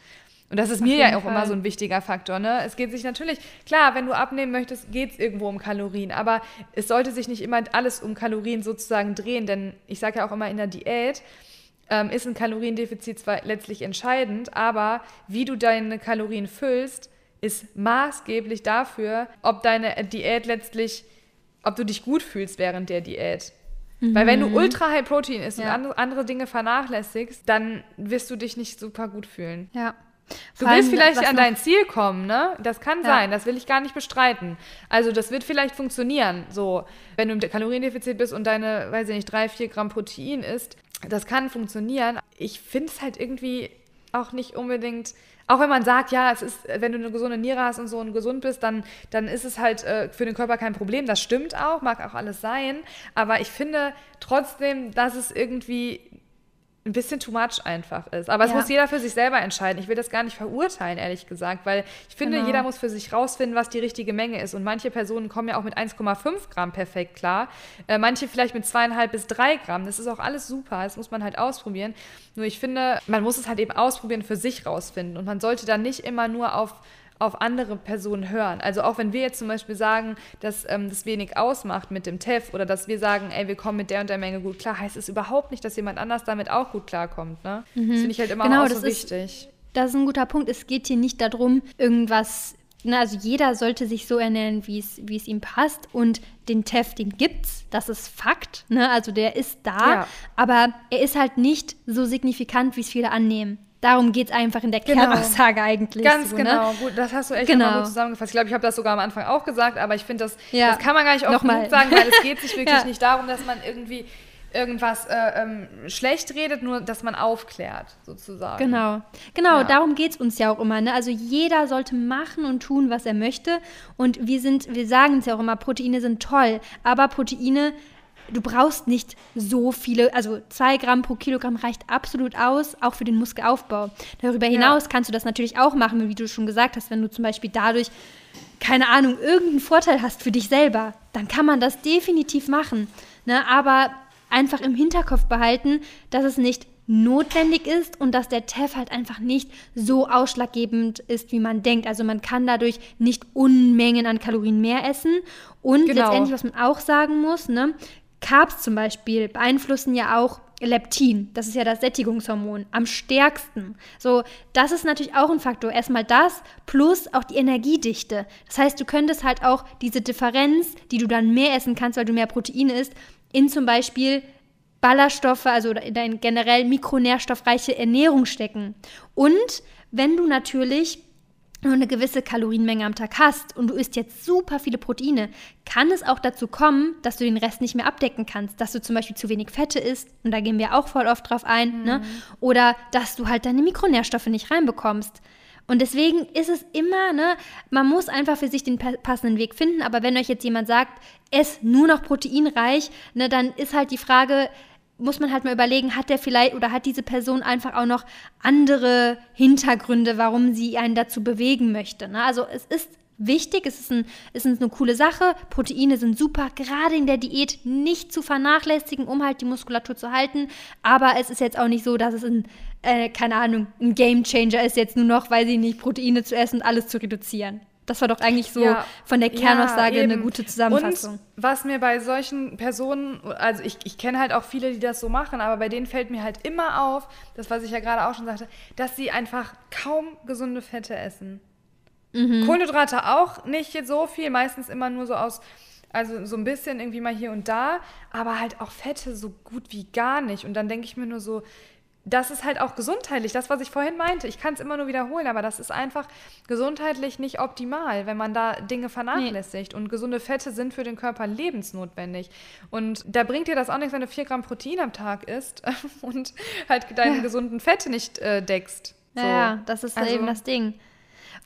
Und das ist mir ja auch Fall. immer so ein wichtiger Faktor. Ne? Es geht sich natürlich, klar, wenn du abnehmen möchtest, geht es irgendwo um Kalorien. Aber es sollte sich nicht immer alles um Kalorien sozusagen drehen. Denn ich sage ja auch immer in der Diät, ähm, ist ein Kaloriendefizit zwar letztlich entscheidend, aber wie du deine Kalorien füllst, ist maßgeblich dafür, ob deine Diät letztlich, ob du dich gut fühlst während der Diät. Mhm. Weil wenn du mhm. ultra high Protein isst ja. und andere, andere Dinge vernachlässigst, dann wirst du dich nicht super gut fühlen. Ja. Du Vor willst vielleicht an dein Ziel kommen, ne? Das kann ja. sein, das will ich gar nicht bestreiten. Also das wird vielleicht funktionieren, so, wenn du im Kaloriendefizit bist und deine, weiß ich nicht, drei, vier Gramm Protein isst, das kann funktionieren. Ich finde es halt irgendwie auch nicht unbedingt, auch wenn man sagt, ja, es ist, wenn du eine gesunde Niere hast und so und gesund bist, dann, dann ist es halt äh, für den Körper kein Problem. Das stimmt auch, mag auch alles sein. Aber ich finde trotzdem, dass es irgendwie ein bisschen too much einfach ist. Aber es ja. muss jeder für sich selber entscheiden. Ich will das gar nicht verurteilen, ehrlich gesagt, weil ich finde, genau. jeder muss für sich rausfinden, was die richtige Menge ist. Und manche Personen kommen ja auch mit 1,5 Gramm perfekt klar. Äh, manche vielleicht mit zweieinhalb bis drei Gramm. Das ist auch alles super. Das muss man halt ausprobieren. Nur ich finde, man muss es halt eben ausprobieren, für sich rausfinden. Und man sollte dann nicht immer nur auf auf andere Personen hören. Also auch wenn wir jetzt zum Beispiel sagen, dass ähm, das wenig ausmacht mit dem TEF oder dass wir sagen, ey, wir kommen mit der und der Menge gut klar, heißt es überhaupt nicht, dass jemand anders damit auch gut klarkommt. Ne? Mhm. Das finde ich halt immer genau, auch so wichtig. das ist ein guter Punkt. Es geht hier nicht darum, irgendwas na, ne, also jeder sollte sich so ernähren, wie es ihm passt. Und den TEF, den gibt's, das ist Fakt. Ne? Also der ist da, ja. aber er ist halt nicht so signifikant, wie es viele annehmen. Darum geht es einfach in der genau. Kernaussage eigentlich. Ganz so, genau. Ne? Gut, das hast du echt genau. gut zusammengefasst. Ich glaube, ich habe das sogar am Anfang auch gesagt, aber ich finde, das, ja. das kann man gar nicht oft genug sagen, weil es geht sich wirklich ja. nicht darum, dass man irgendwie irgendwas äh, ähm, schlecht redet, nur dass man aufklärt, sozusagen. Genau, genau, ja. darum geht es uns ja auch immer. Ne? Also jeder sollte machen und tun, was er möchte. Und wir sind, wir sagen es ja auch immer, Proteine sind toll, aber Proteine du brauchst nicht so viele, also zwei Gramm pro Kilogramm reicht absolut aus, auch für den Muskelaufbau. Darüber hinaus ja. kannst du das natürlich auch machen, wie du schon gesagt hast, wenn du zum Beispiel dadurch, keine Ahnung, irgendeinen Vorteil hast für dich selber, dann kann man das definitiv machen. Ne? Aber einfach im Hinterkopf behalten, dass es nicht notwendig ist und dass der TEF halt einfach nicht so ausschlaggebend ist, wie man denkt. Also man kann dadurch nicht Unmengen an Kalorien mehr essen. Und genau. letztendlich, was man auch sagen muss, ne, Carbs zum Beispiel beeinflussen ja auch Leptin, das ist ja das Sättigungshormon, am stärksten. So, das ist natürlich auch ein Faktor. Erstmal das plus auch die Energiedichte. Das heißt, du könntest halt auch diese Differenz, die du dann mehr essen kannst, weil du mehr Proteine isst, in zum Beispiel Ballaststoffe, also in generell mikronährstoffreiche Ernährung stecken. Und wenn du natürlich nur eine gewisse Kalorienmenge am Tag hast und du isst jetzt super viele Proteine, kann es auch dazu kommen, dass du den Rest nicht mehr abdecken kannst. Dass du zum Beispiel zu wenig Fette isst, und da gehen wir auch voll oft drauf ein, ne? mhm. ne? oder dass du halt deine Mikronährstoffe nicht reinbekommst. Und deswegen ist es immer, ne, man muss einfach für sich den passenden Weg finden. Aber wenn euch jetzt jemand sagt, ess nur noch proteinreich, ne, dann ist halt die Frage, muss man halt mal überlegen, hat der vielleicht oder hat diese Person einfach auch noch andere Hintergründe, warum sie einen dazu bewegen möchte. Ne? Also es ist wichtig, es ist, ein, ist eine coole Sache. Proteine sind super, gerade in der Diät nicht zu vernachlässigen, um halt die Muskulatur zu halten. Aber es ist jetzt auch nicht so, dass es ein, äh, keine Ahnung, ein Game Changer ist jetzt nur noch, weil sie nicht Proteine zu essen und alles zu reduzieren. Das war doch eigentlich so ja, von der Kernaussage ja, eine gute Zusammenfassung. Und was mir bei solchen Personen, also ich, ich kenne halt auch viele, die das so machen, aber bei denen fällt mir halt immer auf, das, was ich ja gerade auch schon sagte, dass sie einfach kaum gesunde Fette essen. Mhm. Kohlenhydrate auch nicht so viel, meistens immer nur so aus, also so ein bisschen irgendwie mal hier und da, aber halt auch Fette so gut wie gar nicht. Und dann denke ich mir nur so, das ist halt auch gesundheitlich, das, was ich vorhin meinte. Ich kann es immer nur wiederholen, aber das ist einfach gesundheitlich nicht optimal, wenn man da Dinge vernachlässigt. Nee. Und gesunde Fette sind für den Körper lebensnotwendig. Und da bringt dir das auch nichts, wenn du 4 Gramm Protein am Tag isst und halt deine ja. gesunden Fette nicht äh, deckst. So. Ja, das ist also, eben das Ding.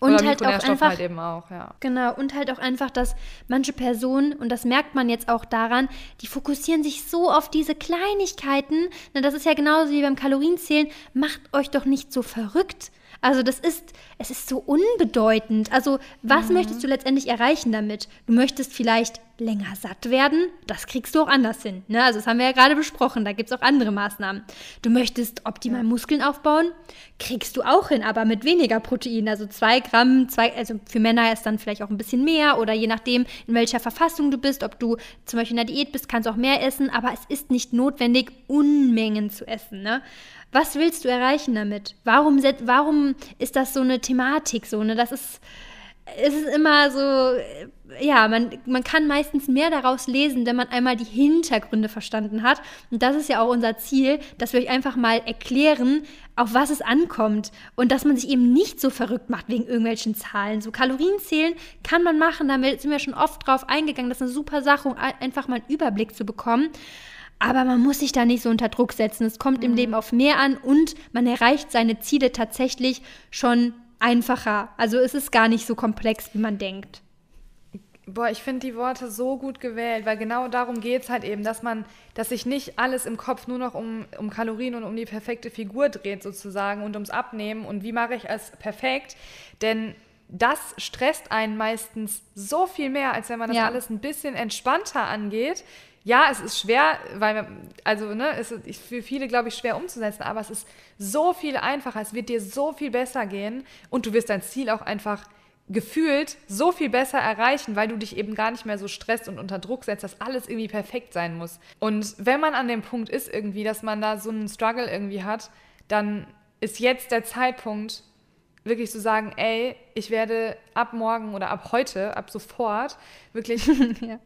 Und Oder halt auch einfach halt eben auch, ja. Genau, und halt auch einfach, dass manche Personen, und das merkt man jetzt auch daran, die fokussieren sich so auf diese Kleinigkeiten. Na, das ist ja genauso wie beim Kalorienzählen. Macht euch doch nicht so verrückt. Also das ist, es ist so unbedeutend. Also was mhm. möchtest du letztendlich erreichen damit? Du möchtest vielleicht länger satt werden, das kriegst du auch anders hin. Ne? Also das haben wir ja gerade besprochen, da gibt es auch andere Maßnahmen. Du möchtest optimal Muskeln aufbauen, kriegst du auch hin, aber mit weniger Protein. Also zwei Gramm, zwei, also für Männer ist dann vielleicht auch ein bisschen mehr oder je nachdem, in welcher Verfassung du bist, ob du zum Beispiel in der Diät bist, kannst du auch mehr essen, aber es ist nicht notwendig, Unmengen zu essen. Ne? Was willst du erreichen damit? Warum, warum ist das so eine Thematik so? Ne? Das ist es ist immer so, ja, man, man kann meistens mehr daraus lesen, wenn man einmal die Hintergründe verstanden hat. Und das ist ja auch unser Ziel, dass wir euch einfach mal erklären, auf was es ankommt und dass man sich eben nicht so verrückt macht wegen irgendwelchen Zahlen. So Kalorien zählen kann man machen, da sind wir schon oft drauf eingegangen. Das ist eine super Sache, um einfach mal einen Überblick zu bekommen. Aber man muss sich da nicht so unter Druck setzen. Es kommt mhm. im Leben auf mehr an und man erreicht seine Ziele tatsächlich schon einfacher. Also es ist gar nicht so komplex, wie man denkt. Boah, ich finde die Worte so gut gewählt, weil genau darum geht es halt eben, dass man, dass sich nicht alles im Kopf nur noch um, um Kalorien und um die perfekte Figur dreht sozusagen und ums Abnehmen und wie mache ich es perfekt. Denn das stresst einen meistens so viel mehr, als wenn man das ja. alles ein bisschen entspannter angeht ja, es ist schwer, weil, also, ne, es ist für viele, glaube ich, schwer umzusetzen, aber es ist so viel einfacher, es wird dir so viel besser gehen und du wirst dein Ziel auch einfach gefühlt so viel besser erreichen, weil du dich eben gar nicht mehr so stresst und unter Druck setzt, dass alles irgendwie perfekt sein muss. Und wenn man an dem Punkt ist irgendwie, dass man da so einen Struggle irgendwie hat, dann ist jetzt der Zeitpunkt, wirklich zu sagen, ey, ich werde ab morgen oder ab heute, ab sofort wirklich ja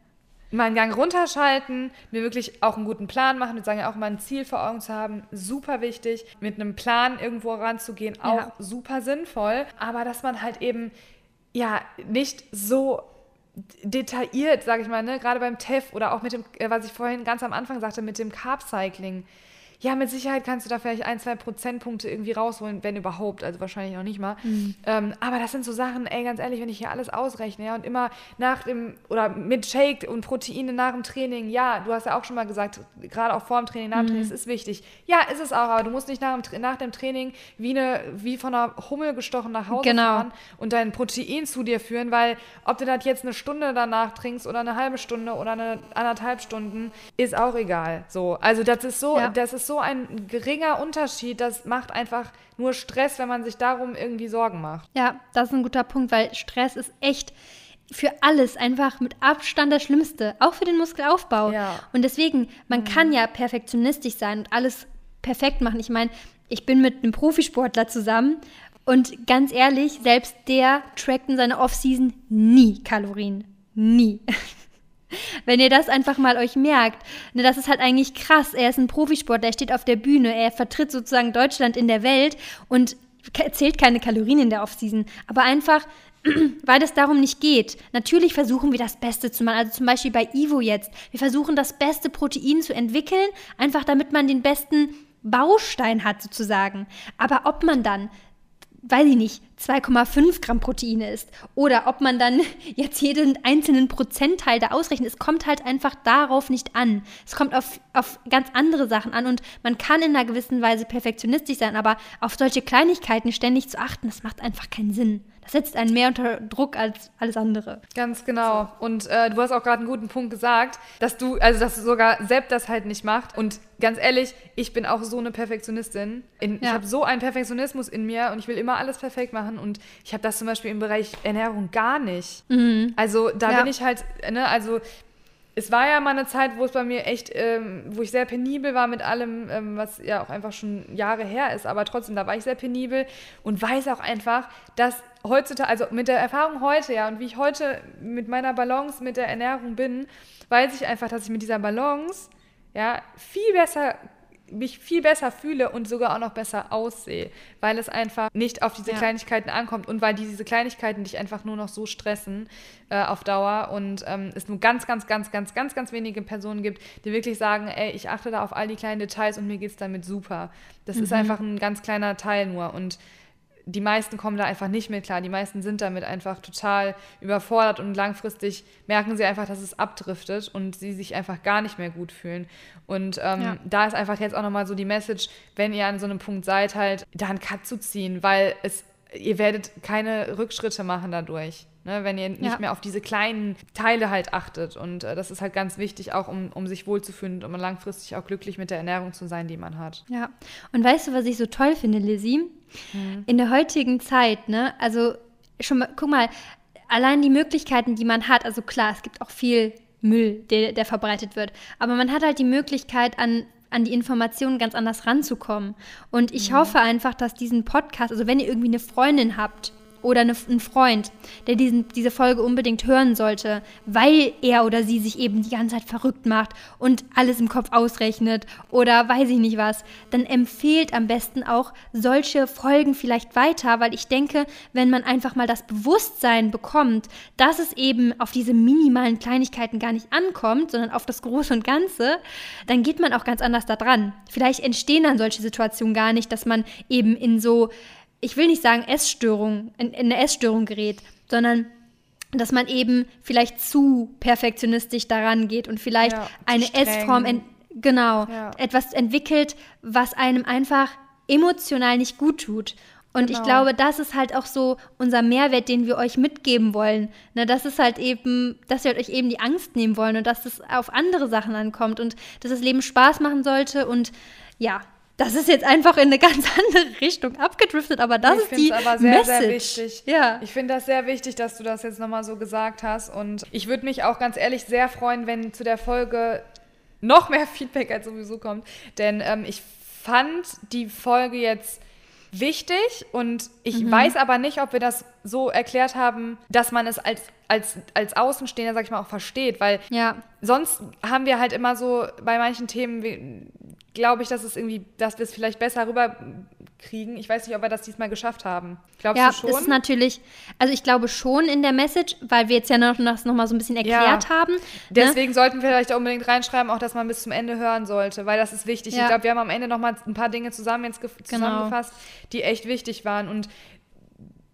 mal einen Gang runterschalten, mir wirklich auch einen guten Plan machen. Wir sagen ja auch mal ein Ziel vor Augen zu haben, super wichtig. Mit einem Plan irgendwo ranzugehen, auch ja. super sinnvoll. Aber dass man halt eben ja nicht so detailliert, sage ich mal, ne, gerade beim TEF oder auch mit dem, äh, was ich vorhin ganz am Anfang sagte, mit dem Carb-Cycling ja, mit Sicherheit kannst du da vielleicht ein, zwei Prozentpunkte irgendwie rausholen, wenn überhaupt, also wahrscheinlich noch nicht mal. Mhm. Ähm, aber das sind so Sachen, ey, ganz ehrlich, wenn ich hier alles ausrechne ja, und immer nach dem, oder mit Shake und Proteine nach dem Training, ja, du hast ja auch schon mal gesagt, gerade auch vor dem Training, nach dem mhm. Training, das ist wichtig. Ja, ist es auch, aber du musst nicht nach dem, nach dem Training wie, eine, wie von einer Hummel gestochen nach Hause genau. fahren und dein Protein zu dir führen, weil ob du das jetzt eine Stunde danach trinkst oder eine halbe Stunde oder eine anderthalb Stunden, ist auch egal. So, also das ist so, ja. das ist so ein geringer Unterschied, das macht einfach nur Stress, wenn man sich darum irgendwie Sorgen macht. Ja, das ist ein guter Punkt, weil Stress ist echt für alles einfach mit Abstand das Schlimmste, auch für den Muskelaufbau. Ja. Und deswegen, man mhm. kann ja perfektionistisch sein und alles perfekt machen. Ich meine, ich bin mit einem Profisportler zusammen und ganz ehrlich, selbst der trackt in seiner Offseason nie Kalorien. Nie. Wenn ihr das einfach mal euch merkt, ne, das ist halt eigentlich krass. Er ist ein Profisportler, er steht auf der Bühne, er vertritt sozusagen Deutschland in der Welt und zählt keine Kalorien in der Offseason. Aber einfach, weil es darum nicht geht. Natürlich versuchen wir das Beste zu machen. Also zum Beispiel bei Ivo jetzt. Wir versuchen das beste Protein zu entwickeln, einfach damit man den besten Baustein hat sozusagen. Aber ob man dann weiß ich nicht, 2,5 Gramm Proteine ist. Oder ob man dann jetzt jeden einzelnen Prozentteil da ausrechnet. Es kommt halt einfach darauf nicht an. Es kommt auf, auf ganz andere Sachen an und man kann in einer gewissen Weise perfektionistisch sein, aber auf solche Kleinigkeiten ständig zu achten, das macht einfach keinen Sinn. Das setzt einen mehr unter Druck als alles andere. Ganz genau. Und äh, du hast auch gerade einen guten Punkt gesagt, dass du, also dass sogar Sepp das halt nicht macht. Und ganz ehrlich, ich bin auch so eine Perfektionistin. In, ja. Ich habe so einen Perfektionismus in mir und ich will immer alles perfekt machen. Und ich habe das zum Beispiel im Bereich Ernährung gar nicht. Mhm. Also da ja. bin ich halt, ne, also es war ja mal eine Zeit, wo es bei mir echt, ähm, wo ich sehr penibel war mit allem, ähm, was ja auch einfach schon Jahre her ist, aber trotzdem, da war ich sehr penibel und weiß auch einfach, dass heutzutage, also mit der Erfahrung heute, ja, und wie ich heute mit meiner Balance mit der Ernährung bin, weiß ich einfach, dass ich mit dieser Balance ja viel besser mich viel besser fühle und sogar auch noch besser aussehe, weil es einfach nicht auf diese ja. Kleinigkeiten ankommt und weil diese Kleinigkeiten dich einfach nur noch so stressen äh, auf Dauer und ähm, es nur ganz, ganz, ganz, ganz, ganz, ganz wenige Personen gibt, die wirklich sagen, ey, ich achte da auf all die kleinen Details und mir geht es damit super. Das mhm. ist einfach ein ganz kleiner Teil nur und die meisten kommen da einfach nicht mit klar. Die meisten sind damit einfach total überfordert und langfristig merken sie einfach, dass es abdriftet und sie sich einfach gar nicht mehr gut fühlen. Und ähm, ja. da ist einfach jetzt auch nochmal so die Message, wenn ihr an so einem Punkt seid, halt da einen Cut zu ziehen, weil es, ihr werdet keine Rückschritte machen dadurch. Ne, wenn ihr nicht ja. mehr auf diese kleinen Teile halt achtet. Und äh, das ist halt ganz wichtig, auch um, um sich wohlzufühlen und um langfristig auch glücklich mit der Ernährung zu sein, die man hat. Ja, und weißt du, was ich so toll finde, Lizzie? Mhm. In der heutigen Zeit, ne, also schon mal, guck mal, allein die Möglichkeiten, die man hat, also klar, es gibt auch viel Müll, der, der verbreitet wird, aber man hat halt die Möglichkeit, an an die Informationen ganz anders ranzukommen. Und ich mhm. hoffe einfach, dass diesen Podcast, also wenn ihr irgendwie eine Freundin habt, oder eine, ein Freund, der diesen, diese Folge unbedingt hören sollte, weil er oder sie sich eben die ganze Zeit verrückt macht und alles im Kopf ausrechnet oder weiß ich nicht was, dann empfehlt am besten auch solche Folgen vielleicht weiter, weil ich denke, wenn man einfach mal das Bewusstsein bekommt, dass es eben auf diese minimalen Kleinigkeiten gar nicht ankommt, sondern auf das Große und Ganze, dann geht man auch ganz anders da dran. Vielleicht entstehen dann solche Situationen gar nicht, dass man eben in so ich will nicht sagen Essstörung, in, in eine Essstörung gerät, sondern dass man eben vielleicht zu perfektionistisch daran geht und vielleicht ja, eine streng. Essform, genau, ja. etwas entwickelt, was einem einfach emotional nicht gut tut. Und genau. ich glaube, das ist halt auch so unser Mehrwert, den wir euch mitgeben wollen. Ne, das ist halt eben, dass wir euch eben die Angst nehmen wollen und dass es auf andere Sachen ankommt und dass das Leben Spaß machen sollte. Und ja, das ist jetzt einfach in eine ganz andere Richtung abgedriftet, aber das ich ist die aber sehr, Message. sehr wichtig. Ja. Ich finde das sehr wichtig, dass du das jetzt nochmal so gesagt hast. Und ich würde mich auch ganz ehrlich sehr freuen, wenn zu der Folge noch mehr Feedback als sowieso kommt. Denn ähm, ich fand die Folge jetzt wichtig und ich mhm. weiß aber nicht, ob wir das so erklärt haben, dass man es als, als, als Außenstehender, sag ich mal, auch versteht, weil ja. sonst haben wir halt immer so bei manchen Themen, glaube ich, dass es irgendwie, dass wir es vielleicht besser rüberkriegen. Ich weiß nicht, ob wir das diesmal geschafft haben. Glaubst ja, du schon? Ja, ist natürlich, also ich glaube schon in der Message, weil wir jetzt ja noch, noch mal so ein bisschen erklärt ja. haben. Ne? Deswegen ne? sollten wir vielleicht unbedingt reinschreiben, auch dass man bis zum Ende hören sollte, weil das ist wichtig. Ja. Ich glaube, wir haben am Ende noch mal ein paar Dinge zusammen jetzt genau. zusammengefasst, genau. die echt wichtig waren und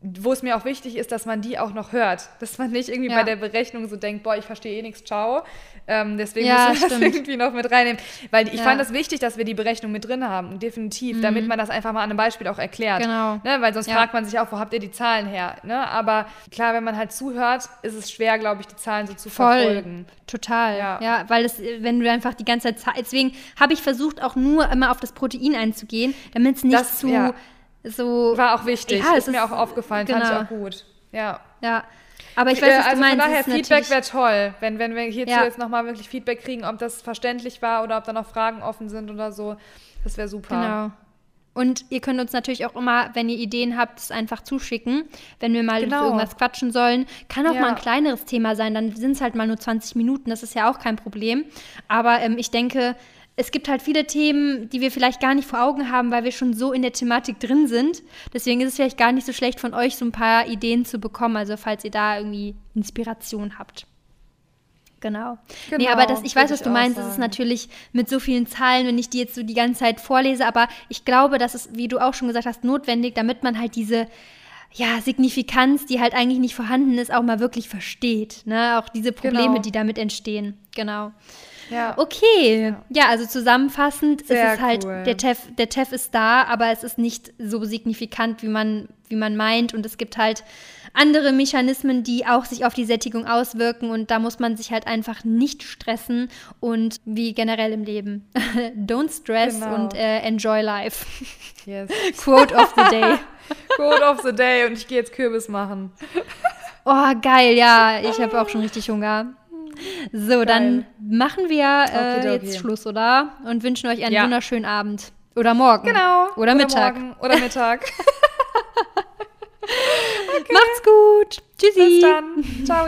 wo es mir auch wichtig ist, dass man die auch noch hört. Dass man nicht irgendwie ja. bei der Berechnung so denkt, boah, ich verstehe eh nichts, ciao. Ähm, deswegen ja, müssen wir stimmt. das irgendwie noch mit reinnehmen. Weil ich ja. fand das wichtig, dass wir die Berechnung mit drin haben, definitiv, mhm. damit man das einfach mal an einem Beispiel auch erklärt. Genau. Ne? Weil sonst fragt man sich auch, wo habt ihr die Zahlen her? Ne? Aber klar, wenn man halt zuhört, ist es schwer, glaube ich, die Zahlen so zu Voll. verfolgen. Total. Ja. ja, weil es, wenn du einfach die ganze Zeit, deswegen habe ich versucht, auch nur immer auf das Protein einzugehen, damit es nicht das, zu so. War auch wichtig. Ja, ist, ist mir auch aufgefallen, genau. fand ich auch gut. Ja. Ja. Aber ich weiß, was also du meinst. Von daher, Feedback wäre toll, wenn, wenn wir hierzu ja. jetzt nochmal wirklich Feedback kriegen, ob das verständlich war oder ob da noch Fragen offen sind oder so. Das wäre super. Genau. Und ihr könnt uns natürlich auch immer, wenn ihr Ideen habt, es einfach zuschicken, wenn wir mal genau. irgendwas quatschen sollen. Kann auch ja. mal ein kleineres Thema sein, dann sind es halt mal nur 20 Minuten, das ist ja auch kein Problem. Aber ähm, ich denke, es gibt halt viele Themen, die wir vielleicht gar nicht vor Augen haben, weil wir schon so in der Thematik drin sind. Deswegen ist es vielleicht gar nicht so schlecht von euch, so ein paar Ideen zu bekommen. Also falls ihr da irgendwie Inspiration habt. Genau. genau nee, aber das, ich weiß, was du meinst. Es ist natürlich mit so vielen Zahlen, wenn ich die jetzt so die ganze Zeit vorlese, aber ich glaube, das ist, wie du auch schon gesagt hast, notwendig, damit man halt diese ja, Signifikanz, die halt eigentlich nicht vorhanden ist, auch mal wirklich versteht. Ne? Auch diese Probleme, genau. die damit entstehen. Genau. Ja. Okay. Ja. ja, also zusammenfassend Sehr ist es halt, cool. der TEF, der TEF ist da, aber es ist nicht so signifikant, wie man, wie man meint. Und es gibt halt andere Mechanismen, die auch sich auf die Sättigung auswirken. Und da muss man sich halt einfach nicht stressen und wie generell im Leben. Don't stress genau. und äh, enjoy life. Yes. Quote of the day. Quote of the day. Und ich gehe jetzt Kürbis machen. Oh, geil, ja. Ich habe auch schon richtig Hunger. So, Geil. dann machen wir äh, okay, jetzt Schluss, oder? Und wünschen euch einen ja. wunderschönen Abend. Oder morgen. Genau. Oder, oder Mittag. Morgen. Oder Mittag. okay. Macht's gut. Tschüssi. Bis dann. Ciao.